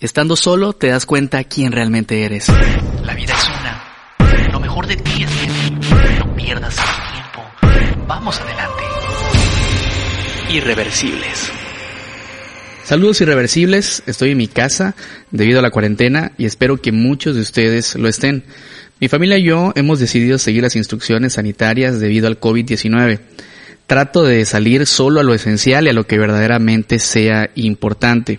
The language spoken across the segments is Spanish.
Estando solo te das cuenta quién realmente eres. La vida es una. Lo mejor de ti es de No pierdas el tiempo. Vamos adelante. Irreversibles. Saludos irreversibles, estoy en mi casa debido a la cuarentena y espero que muchos de ustedes lo estén. Mi familia y yo hemos decidido seguir las instrucciones sanitarias debido al COVID-19. Trato de salir solo a lo esencial y a lo que verdaderamente sea importante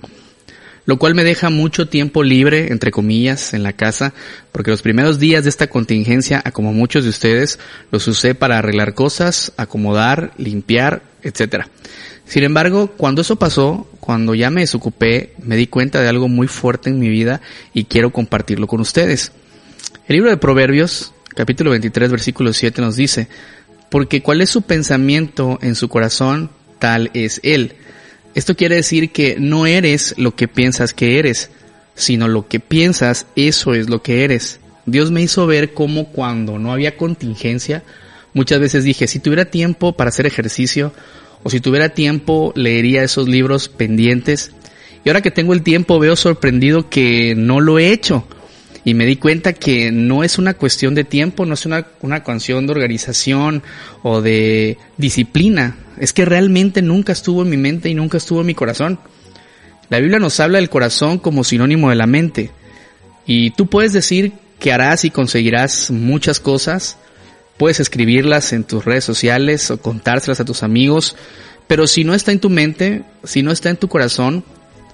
lo cual me deja mucho tiempo libre, entre comillas, en la casa, porque los primeros días de esta contingencia, a como muchos de ustedes, los usé para arreglar cosas, acomodar, limpiar, etc. Sin embargo, cuando eso pasó, cuando ya me desocupé, me di cuenta de algo muy fuerte en mi vida y quiero compartirlo con ustedes. El libro de Proverbios, capítulo 23, versículo 7 nos dice, porque cuál es su pensamiento en su corazón, tal es él. Esto quiere decir que no eres lo que piensas que eres, sino lo que piensas, eso es lo que eres. Dios me hizo ver cómo cuando no había contingencia, muchas veces dije, si tuviera tiempo para hacer ejercicio, o si tuviera tiempo, leería esos libros pendientes. Y ahora que tengo el tiempo, veo sorprendido que no lo he hecho. Y me di cuenta que no es una cuestión de tiempo, no es una, una cuestión de organización o de disciplina es que realmente nunca estuvo en mi mente y nunca estuvo en mi corazón. La Biblia nos habla del corazón como sinónimo de la mente. Y tú puedes decir que harás y conseguirás muchas cosas, puedes escribirlas en tus redes sociales o contárselas a tus amigos, pero si no está en tu mente, si no está en tu corazón,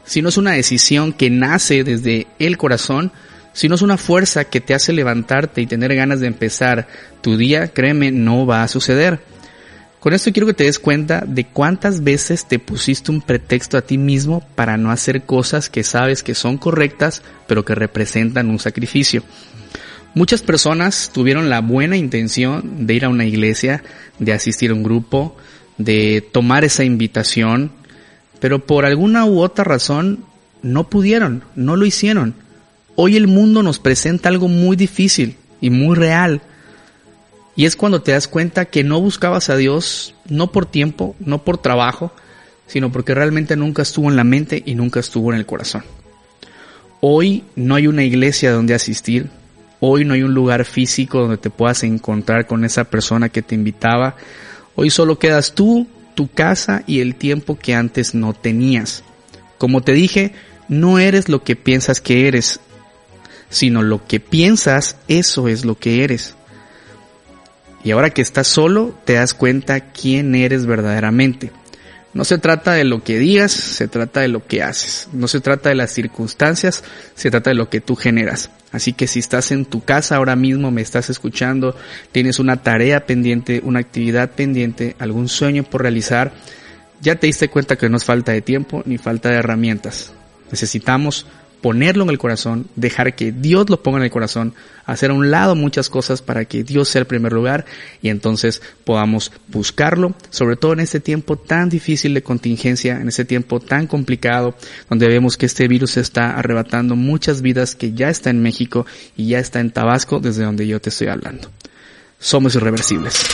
si no es una decisión que nace desde el corazón, si no es una fuerza que te hace levantarte y tener ganas de empezar tu día, créeme, no va a suceder. Con esto quiero que te des cuenta de cuántas veces te pusiste un pretexto a ti mismo para no hacer cosas que sabes que son correctas, pero que representan un sacrificio. Muchas personas tuvieron la buena intención de ir a una iglesia, de asistir a un grupo, de tomar esa invitación, pero por alguna u otra razón no pudieron, no lo hicieron. Hoy el mundo nos presenta algo muy difícil y muy real y es cuando te das cuenta que no buscabas a Dios no por tiempo, no por trabajo, sino porque realmente nunca estuvo en la mente y nunca estuvo en el corazón. Hoy no hay una iglesia donde asistir, hoy no hay un lugar físico donde te puedas encontrar con esa persona que te invitaba, hoy solo quedas tú, tu casa y el tiempo que antes no tenías. Como te dije, no eres lo que piensas que eres, sino lo que piensas, eso es lo que eres. Y ahora que estás solo, te das cuenta quién eres verdaderamente. No se trata de lo que digas, se trata de lo que haces. No se trata de las circunstancias, se trata de lo que tú generas. Así que si estás en tu casa ahora mismo, me estás escuchando, tienes una tarea pendiente, una actividad pendiente, algún sueño por realizar, ya te diste cuenta que no es falta de tiempo ni falta de herramientas. Necesitamos ponerlo en el corazón, dejar que Dios lo ponga en el corazón, hacer a un lado muchas cosas para que Dios sea el primer lugar y entonces podamos buscarlo, sobre todo en este tiempo tan difícil de contingencia, en este tiempo tan complicado, donde vemos que este virus está arrebatando muchas vidas que ya está en México y ya está en Tabasco, desde donde yo te estoy hablando. Somos irreversibles.